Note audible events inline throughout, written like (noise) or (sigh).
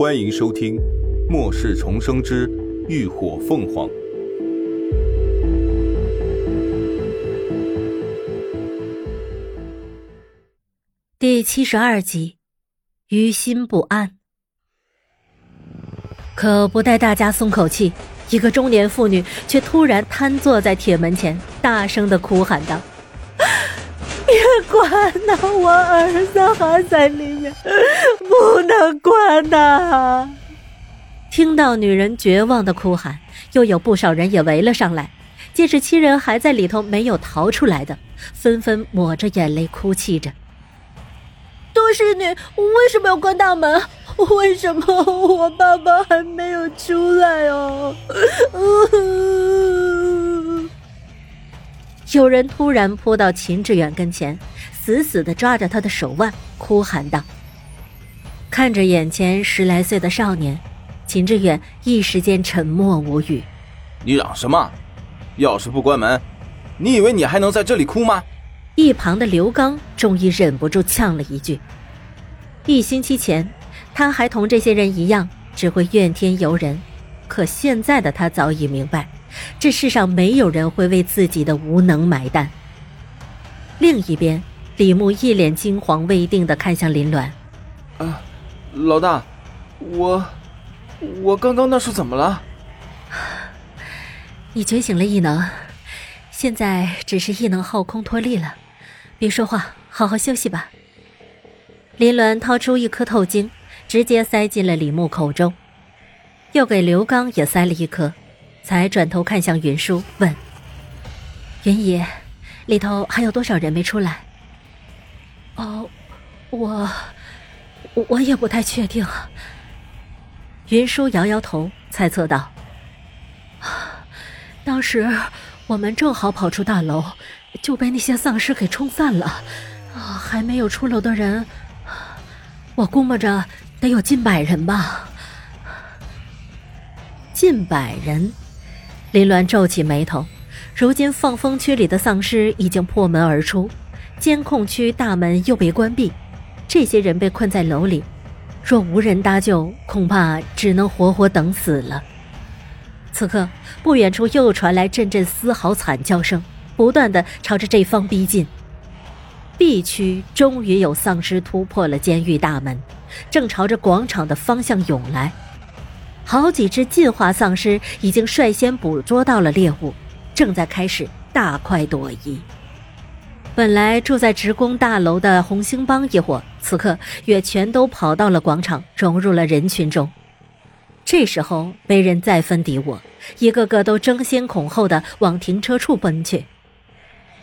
欢迎收听《末世重生之浴火凤凰》第七十二集，于心不安。可不待大家松口气，一个中年妇女却突然瘫坐在铁门前，大声的哭喊道：“关呐，我儿子还在里面，不能关呐！”听到女人绝望的哭喊，又有不少人也围了上来。见是亲人还在里头没有逃出来的，纷纷抹着眼泪哭泣着。多侍女，为什么要关大门？为什么我爸爸还没有出来哦？有人突然扑到秦志远跟前，死死的抓着他的手腕，哭喊道：“看着眼前十来岁的少年，秦志远一时间沉默无语。你嚷什么？要是不关门，你以为你还能在这里哭吗？”一旁的刘刚终于忍不住呛了一句：“一星期前。”他还同这些人一样，只会怨天尤人。可现在的他早已明白，这世上没有人会为自己的无能买单。另一边，李牧一脸惊惶未定的看向林鸾：“啊，老大，我，我刚刚那是怎么了？” (sighs) 你觉醒了异能，现在只是异能耗空脱力了。别说话，好好休息吧。林鸾掏出一颗透晶。直接塞进了李牧口中，又给刘刚也塞了一颗，才转头看向云舒问：“云姨，里头还有多少人没出来？”“哦，我，我也不太确定。”云舒摇摇头，猜测道：“当时我们正好跑出大楼，就被那些丧尸给冲散了。啊，还没有出楼的人，我估摸着。”得有近百人吧，近百人。林鸾皱起眉头。如今放风区里的丧尸已经破门而出，监控区大门又被关闭，这些人被困在楼里，若无人搭救，恐怕只能活活等死了。此刻，不远处又传来阵阵嘶嚎惨叫声，不断的朝着这方逼近。B 区终于有丧尸突破了监狱大门。正朝着广场的方向涌来，好几只进化丧尸已经率先捕捉到了猎物，正在开始大快朵颐。本来住在职工大楼的红星帮一伙，此刻也全都跑到了广场，融入了人群中。这时候没人再分敌我，一个个都争先恐后的往停车处奔去，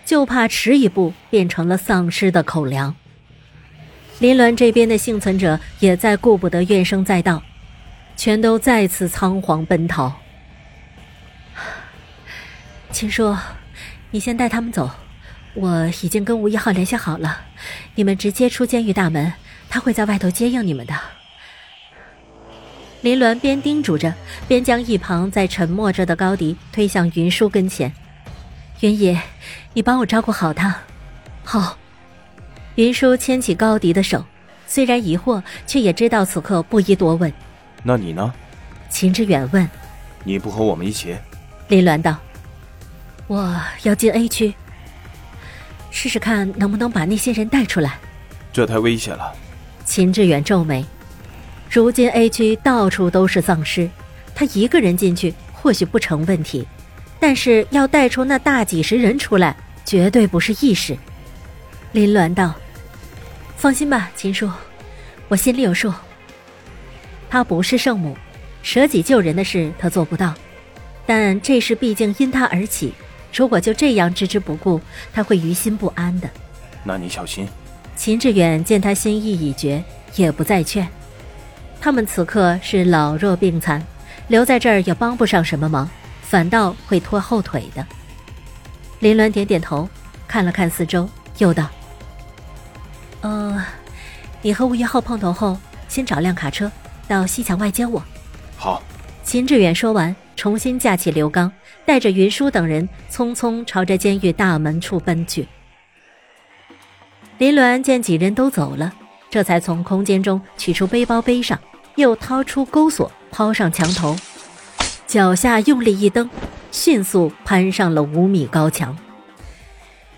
就怕迟一步变成了丧尸的口粮。林鸾这边的幸存者也在顾不得怨声载道，全都再次仓皇奔逃。秦叔，你先带他们走，我已经跟吴一号联系好了，你们直接出监狱大门，他会在外头接应你们的。林鸾边叮嘱着，边将一旁在沉默着的高迪推向云舒跟前：“云野，你帮我照顾好他。”好。云舒牵起高迪的手，虽然疑惑，却也知道此刻不宜多问。那你呢？秦志远问。你不和我们一起？林鸾道。我要进 A 区，试试看能不能把那些人带出来。这太危险了。秦志远皱眉。如今 A 区到处都是丧尸，他一个人进去或许不成问题，但是要带出那大几十人出来，绝对不是易事。林鸾道。放心吧，秦叔，我心里有数。他不是圣母，舍己救人的事他做不到，但这事毕竟因他而起，如果就这样置之不顾，他会于心不安的。那你小心。秦志远见他心意已决，也不再劝。他们此刻是老弱病残，留在这儿也帮不上什么忙，反倒会拖后腿的。林鸾点点头，看了看四周，又道。呃，你和吴一浩碰头后，先找辆卡车到西墙外接我。好。秦志远说完，重新架起刘刚，带着云舒等人匆匆朝着监狱大门处奔去。林鸾见几人都走了，这才从空间中取出背包背上，又掏出钩索抛上墙头，脚下用力一蹬，迅速攀上了五米高墙。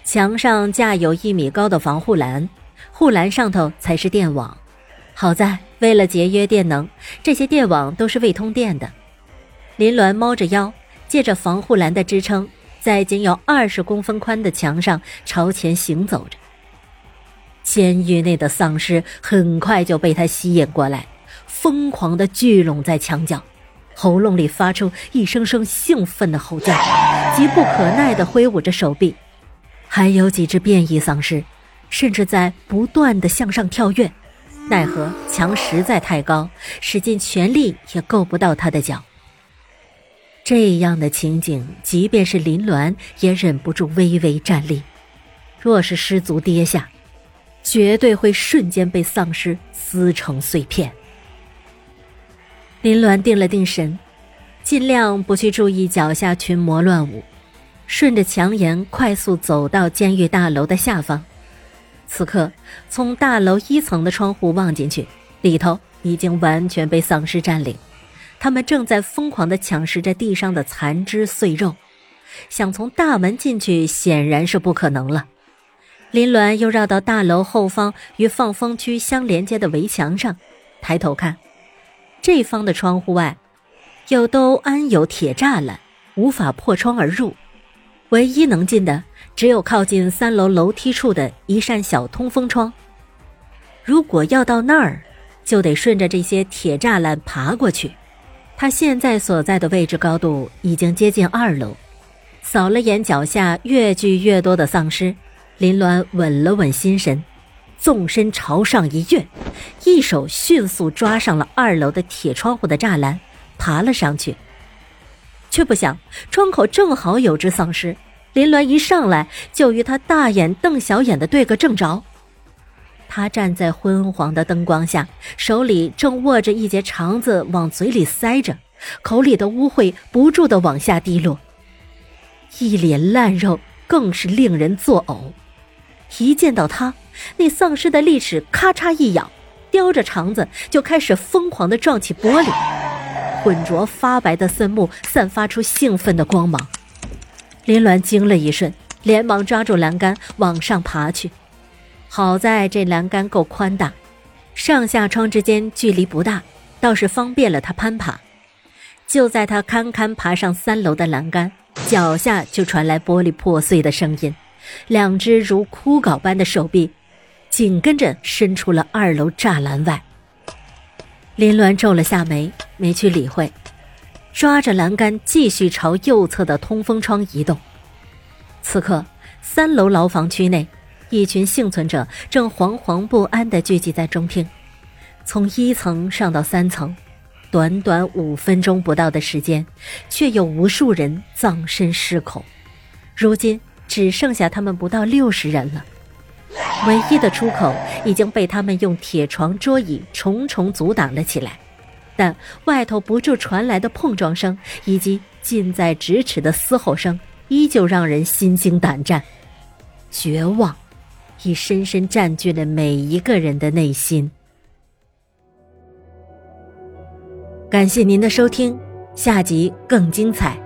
墙上架有一米高的防护栏，护栏上头才是电网。好在为了节约电能，这些电网都是未通电的。林鸾猫着腰，借着防护栏的支撑，在仅有二十公分宽的墙上朝前行走着。监狱内的丧尸很快就被他吸引过来，疯狂地聚拢在墙角，喉咙里发出一声声兴奋的吼叫，急不可耐地挥舞着手臂。还有几只变异丧尸，甚至在不断的向上跳跃，奈何墙实在太高，使尽全力也够不到他的脚。这样的情景，即便是林鸾也忍不住微微站立。若是失足跌下，绝对会瞬间被丧尸撕成碎片。林鸾定了定神，尽量不去注意脚下群魔乱舞。顺着墙沿快速走到监狱大楼的下方，此刻从大楼一层的窗户望进去，里头已经完全被丧尸占领，他们正在疯狂地抢食着地上的残肢碎肉，想从大门进去显然是不可能了。林鸾又绕到大楼后方与放风区相连接的围墙上，抬头看，这方的窗户外，又都安有铁栅栏，无法破窗而入。唯一能进的，只有靠近三楼楼梯处的一扇小通风窗。如果要到那儿，就得顺着这些铁栅栏爬过去。他现在所在的位置高度已经接近二楼。扫了眼脚下越聚越多的丧尸，林鸾稳了稳心神，纵身朝上一跃，一手迅速抓上了二楼的铁窗户的栅栏，爬了上去。却不想，窗口正好有只丧尸，林鸾一上来就与他大眼瞪小眼的对个正着。他站在昏黄的灯光下，手里正握着一截肠子往嘴里塞着，口里的污秽不住的往下滴落，一脸烂肉，更是令人作呕。一见到他，那丧尸的利齿咔嚓一咬，叼着肠子就开始疯狂的撞起玻璃。浑浊发白的森木散发出兴奋的光芒，林鸾惊了一瞬，连忙抓住栏杆往上爬去。好在这栏杆够宽大，上下窗之间距离不大，倒是方便了他攀爬。就在他堪堪爬上三楼的栏杆，脚下就传来玻璃破碎的声音，两只如枯槁般的手臂紧跟着伸出了二楼栅栏外。林鸾皱了下眉，没去理会，抓着栏杆继续朝右侧的通风窗移动。此刻，三楼牢房区内，一群幸存者正惶惶不安地聚集在中厅。从一层上到三层，短短五分钟不到的时间，却有无数人葬身尸口。如今只剩下他们不到六十人了。唯一的出口已经被他们用铁床、桌椅重重阻挡了起来，但外头不住传来的碰撞声以及近在咫尺的嘶吼声，依旧让人心惊胆战。绝望，已深深占据了每一个人的内心。感谢您的收听，下集更精彩。